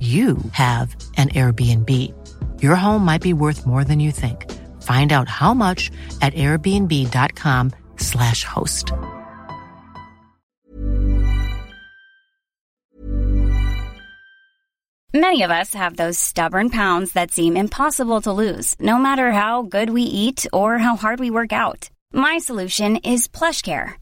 you have an Airbnb. Your home might be worth more than you think. Find out how much at airbnb.com/slash host. Many of us have those stubborn pounds that seem impossible to lose, no matter how good we eat or how hard we work out. My solution is PlushCare.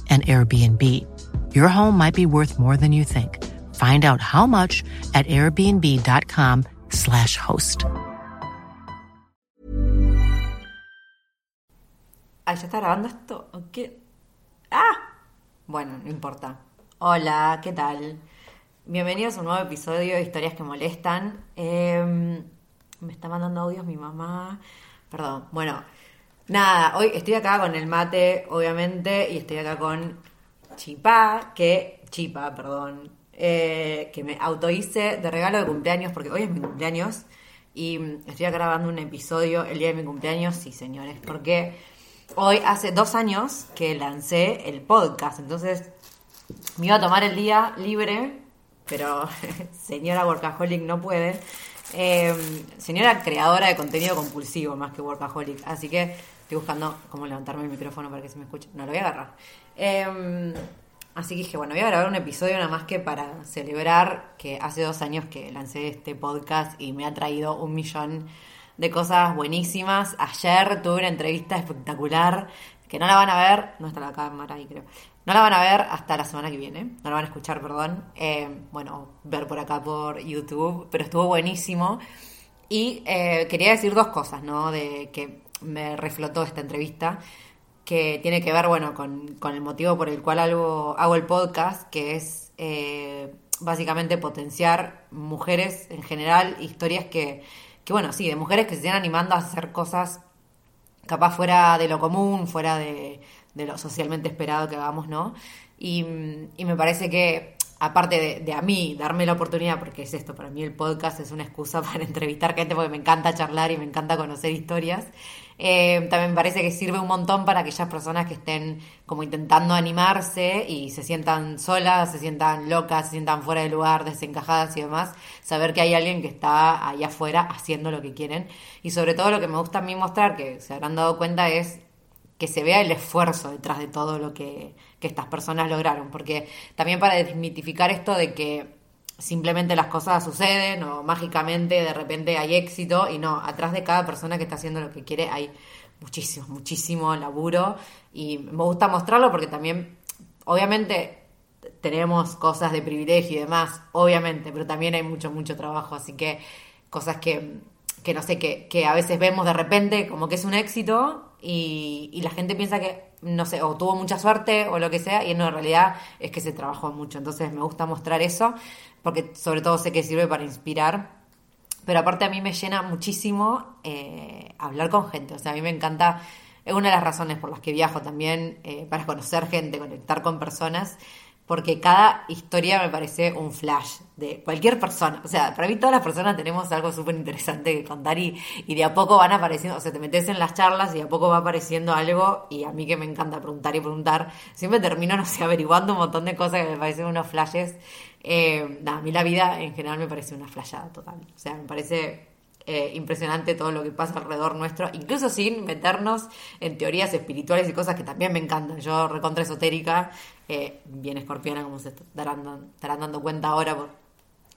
an Airbnb. Your home might be worth more than you think. Find out how much at airbnb.com/slash host. Ah, ¿ya está grabando esto? ¿O qué? ¡Ah! Bueno, no importa. Hola, ¿qué tal? Bienvenidos a un nuevo episodio de Historias que Molestan. Eh, me está mandando audios mi mamá. Perdón. Bueno, nada, hoy estoy acá con el mate, obviamente, y estoy acá con Chipá, que. Chipa, perdón. eh, que me autohice de regalo de cumpleaños, porque hoy es mi cumpleaños. Y estoy acá grabando un episodio el día de mi cumpleaños, sí, señores, porque hoy hace dos años que lancé el podcast. Entonces, me iba a tomar el día libre, pero señora workaholic no puede. Eh, señora creadora de contenido compulsivo más que workaholic. Así que estoy buscando cómo levantarme el micrófono para que se me escuche. No, lo voy a agarrar. Eh, así que dije, bueno, voy a grabar un episodio nada más que para celebrar que hace dos años que lancé este podcast y me ha traído un millón de cosas buenísimas. Ayer tuve una entrevista espectacular que no la van a ver, no está la cámara ahí creo. No la van a ver hasta la semana que viene, no la van a escuchar, perdón. Eh, bueno, ver por acá por YouTube, pero estuvo buenísimo. Y eh, quería decir dos cosas, ¿no? De que me reflotó esta entrevista, que tiene que ver, bueno, con, con el motivo por el cual hago, hago el podcast, que es eh, básicamente potenciar mujeres en general, historias que, que, bueno, sí, de mujeres que se estén animando a hacer cosas capaz fuera de lo común, fuera de, de lo socialmente esperado que hagamos, ¿no? Y, y me parece que, aparte de, a mí, darme la oportunidad, porque es esto, para mí el podcast es una excusa para entrevistar gente, porque me encanta charlar y me encanta conocer historias. Eh, también me parece que sirve un montón para aquellas personas que estén como intentando animarse y se sientan solas, se sientan locas, se sientan fuera de lugar, desencajadas y demás, saber que hay alguien que está ahí afuera haciendo lo que quieren. Y sobre todo lo que me gusta a mí mostrar, que se habrán dado cuenta, es que se vea el esfuerzo detrás de todo lo que, que estas personas lograron. Porque también para desmitificar esto de que simplemente las cosas suceden o mágicamente de repente hay éxito y no, atrás de cada persona que está haciendo lo que quiere hay muchísimo, muchísimo laburo y me gusta mostrarlo porque también, obviamente, tenemos cosas de privilegio y demás, obviamente, pero también hay mucho, mucho trabajo, así que cosas que, que no sé, que, que a veces vemos de repente como que es un éxito y, la gente piensa que, no sé, o tuvo mucha suerte o lo que sea, y en realidad es que se trabajó mucho. Entonces me gusta mostrar eso, porque sobre todo sé que sirve para inspirar. Pero aparte a mí me llena muchísimo eh, hablar con gente. O sea, a mí me encanta, es una de las razones por las que viajo también, eh, para conocer gente, conectar con personas porque cada historia me parece un flash de cualquier persona. O sea, para mí todas las personas tenemos algo súper interesante que contar y, y, de a poco van apareciendo, o sea, te metes en las charlas y de a poco va apareciendo algo y a mí que me encanta preguntar y preguntar, siempre termino, no sé, averiguando un montón de cosas que me parecen unos flashes. Eh, nada, a mí la vida en general me parece una flashada total. O sea, me parece eh, impresionante todo lo que pasa alrededor nuestro, incluso sin meternos en teorías espirituales y cosas que también me encantan. Yo recontra esotérica, eh, bien escorpiana, como se estarán, estarán dando cuenta ahora por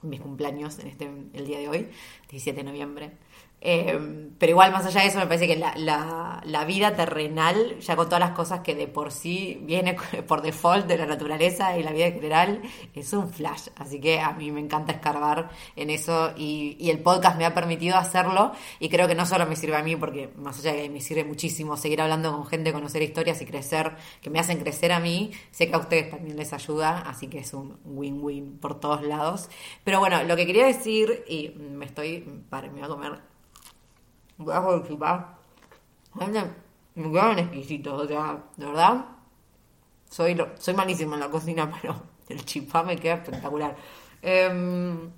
mis cumpleaños en este el día de hoy, 17 de noviembre. Eh, pero igual, más allá de eso, me parece que la, la, vida terrenal, ya con todas las cosas que de por sí viene por default de la naturaleza y la vida general, es un flash. Así que a mí me encanta escarbar en eso y, y, el podcast me ha permitido hacerlo. Y creo que no solo me sirve a mí, porque más allá de que me sirve muchísimo seguir hablando con gente, conocer historias y crecer, que me hacen crecer a mí, sé que a ustedes también les ayuda. Así que es un win-win por todos lados. Pero bueno, lo que quería decir, y me estoy. Para, me voy a comer voy a chipá. Me quedan exquisitos, o sea, de verdad, soy, soy malísima en la cocina, pero el chipá me queda espectacular. Em,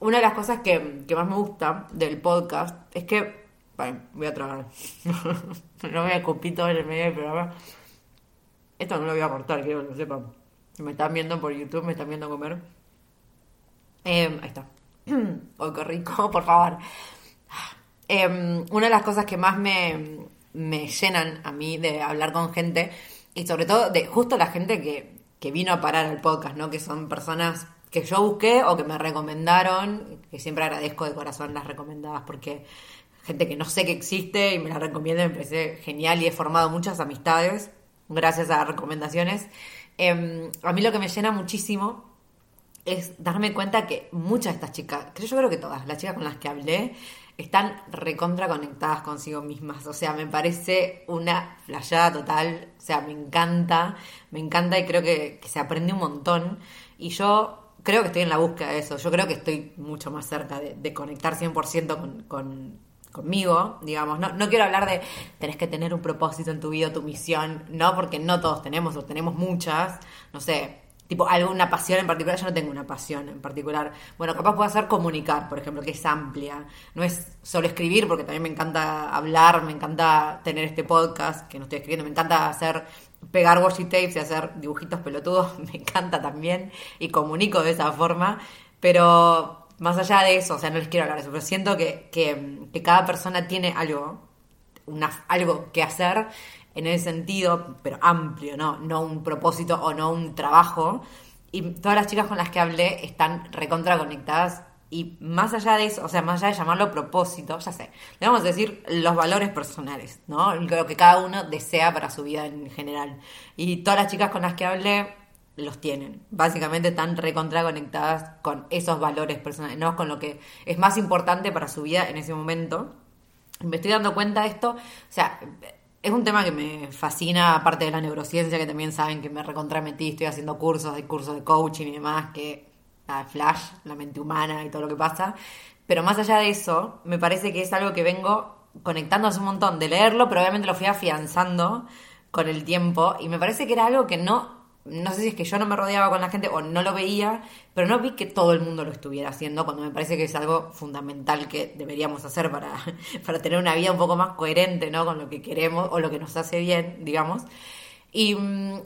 una de las cosas que, que, más me gusta del podcast es que. Vale, voy a tragar. no voy a escupir todo en el medio del programa. Esto no lo voy a cortar, quiero que lo sepan. Me están viendo por YouTube, me están viendo comer. Eh, ahí está. ¡Oh, qué rico! Por favor. Em, una de las cosas que más me, me, llenan a mí de hablar con gente, y sobre todo de justo la gente que, que vino a parar al podcast, ¿no? Que son personas que yo busqué o que me recomendaron, que siempre agradezco de corazón las recomendadas porque gente que no sé que existe y me la recomienda, me parece genial y he formado muchas amistades gracias a las recomendaciones. Em, a mí lo que me llena muchísimo es darme cuenta que muchas de estas chicas, que yo creo que todas, las chicas con las que hablé, están recontra conectadas consigo mismas. O sea, me parece una flayada total. O sea, me encanta, me encanta y creo que, se aprende un montón. Y yo creo que estoy en la búsqueda de eso. Yo creo que estoy mucho más cerca de, conectar 100% con, con, conmigo, digamos. No, no quiero hablar de tenés que tener un propósito en tu vida, tu misión. No, porque no todos tenemos, o tenemos muchas. No sé, alguna pasión en particular, yo no tengo una pasión en particular. Bueno, capaz puedo hacer comunicar, por ejemplo, que es amplia. No es solo escribir, porque también me encanta hablar, me encanta tener este podcast que no estoy escribiendo, me encanta hacer pegar washi tapes y hacer dibujitos pelotudos, me encanta también y comunico de esa forma, pero más allá de eso, o sea, no les quiero hablar de eso, pero siento que, que, que cada persona tiene algo, una, algo que hacer en ese sentido, pero amplio, ¿no? No un propósito o no un trabajo. Y todas las chicas con las que hablé están recontra conectadas y más allá de eso, o sea, más allá de llamarlo propósito, ya sé, le vamos a decir los valores personales, ¿no? Lo que cada uno desea para su vida en general. Y todas las chicas con las que hablé los tienen. Básicamente están recontra conectadas con esos valores personales, ¿no? Con lo que es más importante para su vida en ese momento. Me estoy dando cuenta de esto, o sea, es un tema que me fascina, aparte de la neurociencia, que también saben que me recontrametí, estoy haciendo cursos, hay cursos de coaching y demás, que flash, la mente humana y todo lo que pasa. Pero más allá de eso, me parece que es algo que vengo conectando hace un montón de leerlo, pero obviamente lo fui afianzando con el tiempo y me parece que era algo que no no sé si es que yo no me rodeaba con la gente o no lo veía, pero no vi que todo el mundo lo estuviera haciendo, cuando me parece que es algo fundamental que deberíamos hacer para, para tener una vida un poco más coherente, ¿no? Con lo que queremos o lo que nos hace bien, digamos. Y,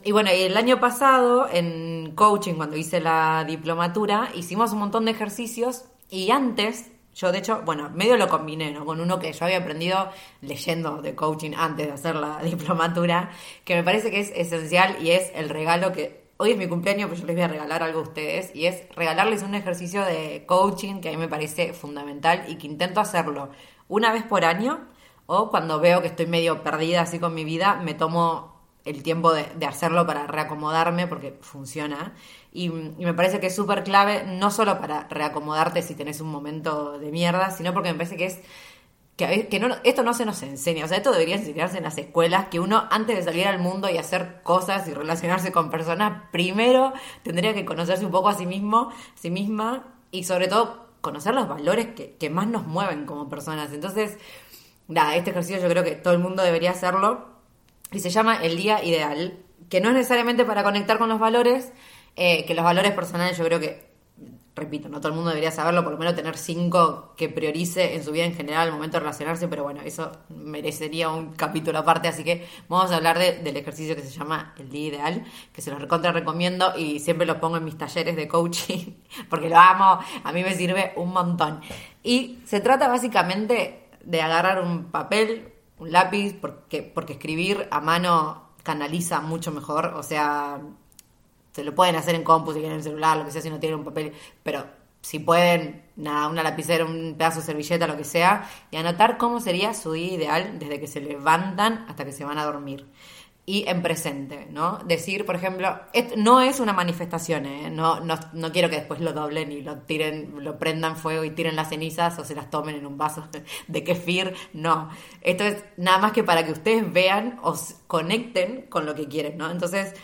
y bueno, el año pasado en coaching, cuando hice la diplomatura, hicimos un montón de ejercicios y antes yo, de hecho, bueno, medio lo combiné, ¿no? Con uno que yo había aprendido leyendo de coaching antes de hacer la diplomatura, que me parece que es esencial y es el regalo que hoy es mi cumpleaños, pero yo les voy a regalar algo a ustedes y es regalarles un ejercicio de coaching que a mí me parece fundamental y que intento hacerlo una vez por año o cuando veo que estoy medio perdida así con mi vida, me tomo el tiempo de, hacerlo para reacomodarme porque funciona. Y, me parece que es súper clave, no solo para reacomodarte si tenés un momento de mierda, sino porque me parece que es que, no, esto no se nos enseña, o sea, esto debería enseñarse en las escuelas, que uno antes de salir al mundo y hacer cosas y relacionarse con personas, primero tendría que conocerse un poco a sí mismo, a sí misma, y sobre todo conocer los valores que, que más nos mueven como personas. Entonces, nada, este ejercicio yo creo que todo el mundo debería hacerlo y se llama el día ideal, que no es necesariamente para conectar con los valores, eh, que los valores personales yo creo que, repito, no todo el mundo debería saberlo, por lo menos tener cinco que priorice en su vida en general al momento de relacionarse, pero bueno, eso merecería un capítulo aparte, así que vamos a hablar del ejercicio que se llama el día ideal, que se los recontra recomiendo y siempre lo pongo en mis talleres de coaching, porque lo amo, a mí me sirve un montón. Y se trata básicamente de agarrar un papel, un lápiz, porque, porque escribir a mano canaliza mucho mejor, o sea, se lo pueden hacer en compu si quieren en celular, lo que sea, si no tienen un papel, pero si pueden, nada, una lapicera, un pedazo de servilleta, lo que sea, y anotar cómo sería su día ideal desde que se levantan hasta que se van a dormir y en presente, ¿no? Decir, por ejemplo, no es una manifestación, ¿eh? no, no, no, quiero que después lo doblen y lo tiren, lo prendan fuego y tiren las cenizas o se las tomen en un vaso de kefir, no. Esto es nada más que para que ustedes vean o conecten con lo que quieren, ¿no? Entonces,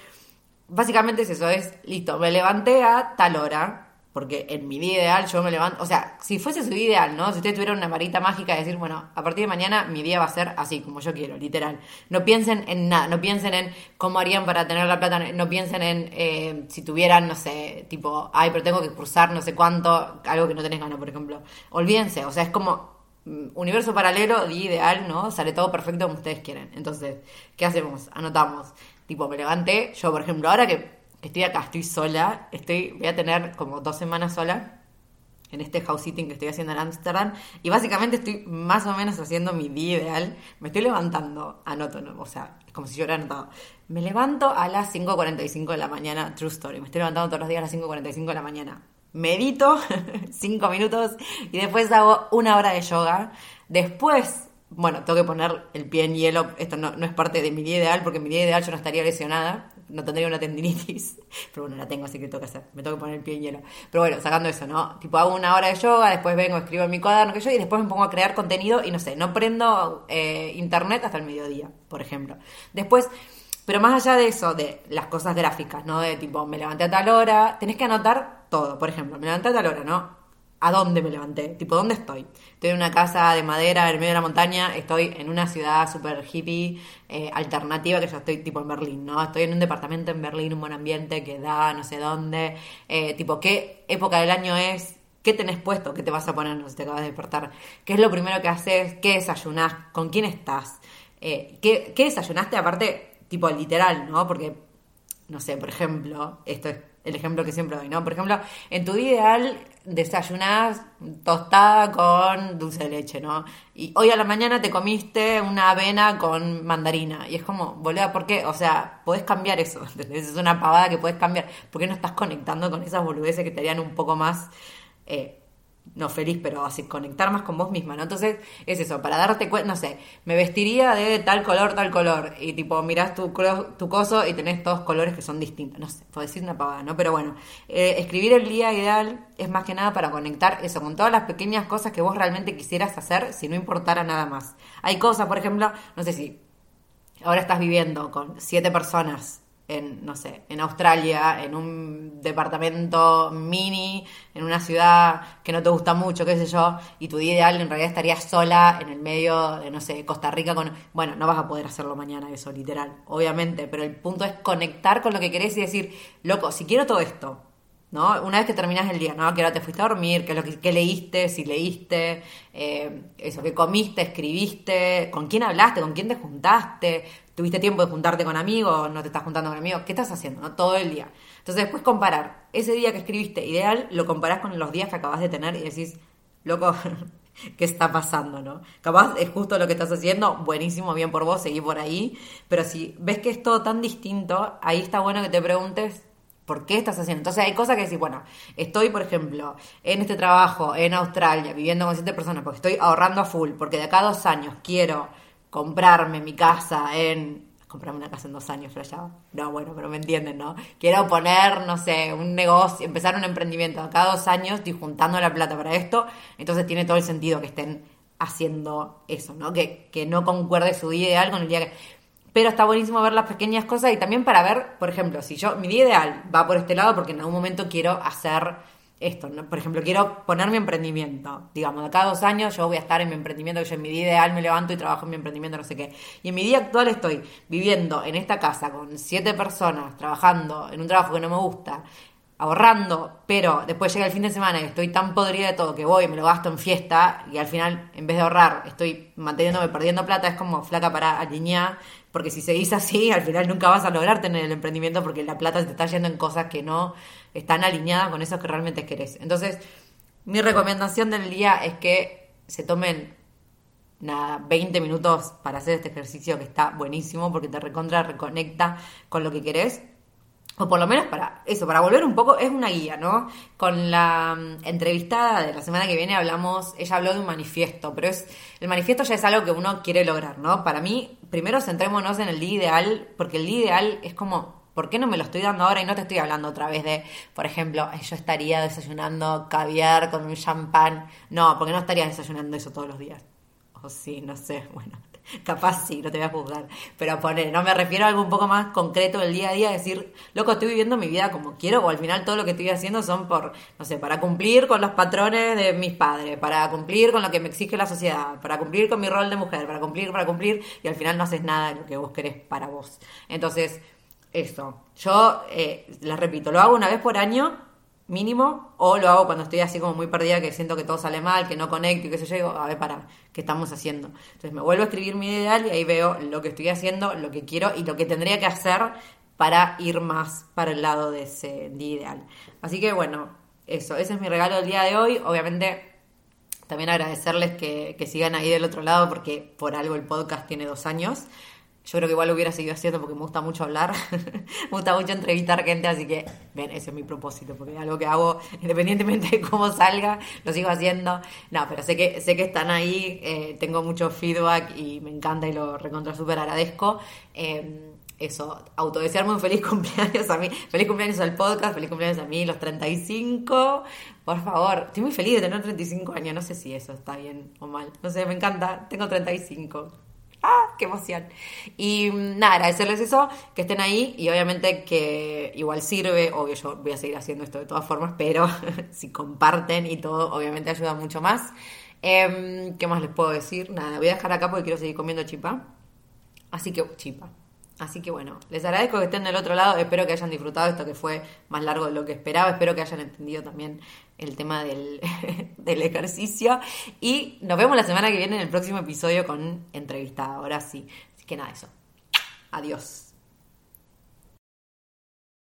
básicamente es eso, es, listo, me levanté a tal hora, porque en mi día ideal yo me levanto, o sea, si fuese su día ideal, ¿no? Si usted tuviera una varita mágica de decir, bueno, a partir de mañana mi día va a ser así, como yo quiero, literal. No piensen en nada, no piensen en cómo harían para tener la plata, no piensen en eh, si tuvieran, no sé, tipo, ay, pero tengo que cruzar no sé cuánto, algo que no tenés ganas, por ejemplo. Olvídense, o sea, es como universo paralelo, día ideal, ¿no? Sale todo perfecto como ustedes quieren. Entonces, ¿qué hacemos? Anotamos. Tipo, me levanté, yo por ejemplo, ahora que estoy acá, estoy sola, estoy, voy a tener como dos semanas sola en este house sitting que estoy haciendo en Amsterdam y básicamente estoy más o menos haciendo mi día ideal. Me estoy levantando, anoto, no, o sea, es como si yo hubiera anotado. Me levanto a las 5.45 de la mañana, true story, me estoy levantando todos los días a las 5.45 de la mañana. Medito 5 minutos y después hago una hora de yoga. Después bueno, tengo que poner el pie en hielo. Esto no, no, es parte de mi día ideal, porque mi día ideal yo no estaría lesionada no tendría una tendinitis, pero bueno, la tengo, así que tengo que hacer, me tengo que poner el pie en hielo. Pero bueno, sacando eso, ¿no? Tipo, hago una hora de yoga, después vengo, escribo en mi cuaderno que yo, y después me pongo a crear contenido y no sé, no prendo eh, internet hasta el mediodía, por ejemplo. Después, pero más allá de eso, de las cosas gráficas, ¿no? De tipo, me levanté a tal hora, tenés que anotar por ejemplo, me levanté a tal hora, ¿no? a dónde me levanté, tipo, ¿dónde estoy? Estoy en una casa de madera en medio de la montaña, estoy en una ciudad súper hippie, eh, alternativa, que yo estoy tipo en Berlín, ¿no? Estoy en un departamento en Berlín, un buen ambiente que da no sé dónde, eh, tipo, ¿qué época del año es? ¿Qué tenés puesto? ¿Qué te vas a poner? No sé, te acabas de despertar. ¿Qué es lo primero que haces? ¿Qué desayunás? ¿Con quién estás? Eh, ¿qué, ¿Qué desayunaste? Aparte, tipo, literal, ¿no? Porque, no sé, por ejemplo, esto es el ejemplo que siempre doy, ¿no? Por ejemplo, en tu ideal desayunás tostada con dulce de leche, ¿no? Y hoy a la mañana te comiste una avena con mandarina. Y es como, boluda, ¿por qué? O sea, podés cambiar eso, ¿entendés? Es una pavada que podés cambiar. ¿Por qué no estás conectando con esas boludeces que te harían un poco más... Eh, no feliz, pero así conectar más con vos misma, ¿no? Entonces es eso, para darte cuenta, no sé, me vestiría de tal color, tal color, y tipo mirás tu, tu coso y tenés todos colores que son distintos, no sé, puedo decir una pavada, ¿no? Pero bueno, eh, escribir el día ideal es más que nada para conectar eso con todas las pequeñas cosas que vos realmente quisieras hacer si no importara nada más. Hay cosas, por ejemplo, no sé si ahora estás viviendo con siete personas en, no sé, en Australia, en un departamento mini, en una ciudad que no te gusta mucho, qué sé yo, y tu día ideal en realidad estarías sola en el medio de, no sé, Costa Rica con... Bueno, no vas a poder hacerlo mañana eso, literal, obviamente, pero el punto es conectar con lo que querés y decir, loco, si quiero todo esto, Una vez que terminas el día, ¿no? Que ahora te fuiste a dormir, qué lo que, leíste, si leíste, eh, eso, que comiste, escribiste, con quién hablaste, con quién te juntaste, tuviste tiempo de juntarte con amigos, no te estás juntando con amigos, ¿qué estás haciendo? ¿no? Todo el día. Entonces después comparar ese día que escribiste ideal, lo comparás con los días que acabas de tener y decís, loco, ¿qué está pasando? ¿no? Capaz es justo lo que estás haciendo, buenísimo, bien por vos, seguí por ahí, pero si ves que es todo tan distinto, ahí está bueno que te preguntes, ¿Por qué estás haciendo? Entonces hay cosas que decir, bueno, estoy, por ejemplo, en este trabajo en Australia, viviendo con siete personas, porque estoy ahorrando a full, porque de acá a dos años quiero comprarme mi casa en... Comprarme una casa en dos años, allá. No, bueno, pero me entienden, ¿no? Quiero poner, no sé, un negocio, empezar un emprendimiento. De acá a dos años estoy juntando la plata para esto, entonces tiene todo el sentido que estén haciendo eso, ¿no? Que, que no concuerde su día ideal con el día que pero está buenísimo ver las pequeñas cosas y también para ver, por ejemplo, si yo, mi vida ideal va por este lado porque en algún momento quiero hacer esto, por ejemplo, quiero poner mi emprendimiento, digamos, de cada dos años yo voy a estar en mi emprendimiento, yo en mi vida ideal me levanto y trabajo en mi emprendimiento, no sé qué, y en mi día actual estoy viviendo en esta casa con siete personas, trabajando en un trabajo que no me gusta, ahorrando, pero después llega el fin de semana y estoy tan podrida de todo que voy y me lo gasto en fiesta y al final, en vez de ahorrar, estoy manteniéndome perdiendo plata, es como flaca para alinear porque si seguís así, al final nunca vas a lograr tener el emprendimiento porque la plata te está yendo en cosas que no están alineadas con eso que realmente querés. Entonces, mi recomendación del día es que se tomen nada, 20 minutos para hacer este ejercicio que está buenísimo porque te recontra, reconecta con lo que querés o por lo menos para eso, para volver un poco, es una guía, ¿no? Con la mm, entrevistada de la semana que viene hablamos, ella habló de un manifiesto, pero es el manifiesto ya es algo que uno quiere lograr, ¿no? Para mí, primero centrémonos en el día ideal, porque el día ideal es como, ¿por qué no me lo estoy dando ahora y no te estoy hablando otra vez de, por ejemplo, yo estaría desayunando caviar con un champán? No, porque no estarías desayunando eso todos los días. O sí, no sé, bueno. Capaz sí, no te voy a juzgar. Pero poner, no me refiero a algo un poco más concreto del día a día, decir, loco, estoy viviendo mi vida como quiero, o al final todo lo que estoy haciendo son por, no sé, para cumplir con los patrones de mis padres, para cumplir con lo que me exige la sociedad, para cumplir con mi rol de mujer, para cumplir, para cumplir, y al final no haces nada de lo que vos querés para vos. Entonces, eso. Yo, eh, les repito, lo hago una vez por año mínimo, o lo hago cuando estoy así como muy perdida, que siento que todo sale mal, que no conecto y que se yo, a ver, para, ¿qué estamos haciendo? Entonces me vuelvo a escribir mi ideal y ahí veo lo que estoy haciendo, lo que quiero y lo que tendría que hacer para ir más para el lado de ese ideal. Así que bueno, eso, ese es mi regalo del día de hoy. Obviamente también agradecerles que, que sigan ahí del otro lado porque por algo el podcast tiene dos años. Yo creo que igual lo hubiera seguido haciendo porque me gusta mucho hablar, me gusta mucho entrevistar gente, así que, ven, ese es mi propósito, porque es algo que hago independientemente de cómo salga, lo sigo haciendo. No, pero sé que, sé que están ahí, eh, tengo mucho feedback y me encanta y lo recontra súper agradezco. Eh, eso, autodesearme un feliz cumpleaños a mí, feliz cumpleaños al podcast, feliz cumpleaños a mí, los 35, por favor, estoy muy feliz de tener 35 años, no sé si eso está bien o mal, no sé, me encanta, tengo 35. ¡Qué emoción! Y mm, nada, agradecerles eso, que estén ahí y obviamente que igual sirve, obvio yo voy a seguir haciendo esto de todas formas, pero si comparten y todo, obviamente ayuda mucho más. Em, ¿Qué más les puedo decir? Nada, voy a dejar acá porque quiero seguir comiendo chipa. Así que, chipa. Así que bueno, les agradezco que estén del otro lado, espero que hayan disfrutado esto que fue más largo de lo que esperaba, espero que hayan entendido también el tema del, del ejercicio y nos vemos la semana que viene en el próximo episodio con entrevistada, ahora sí. Así que nada, eso. Adiós.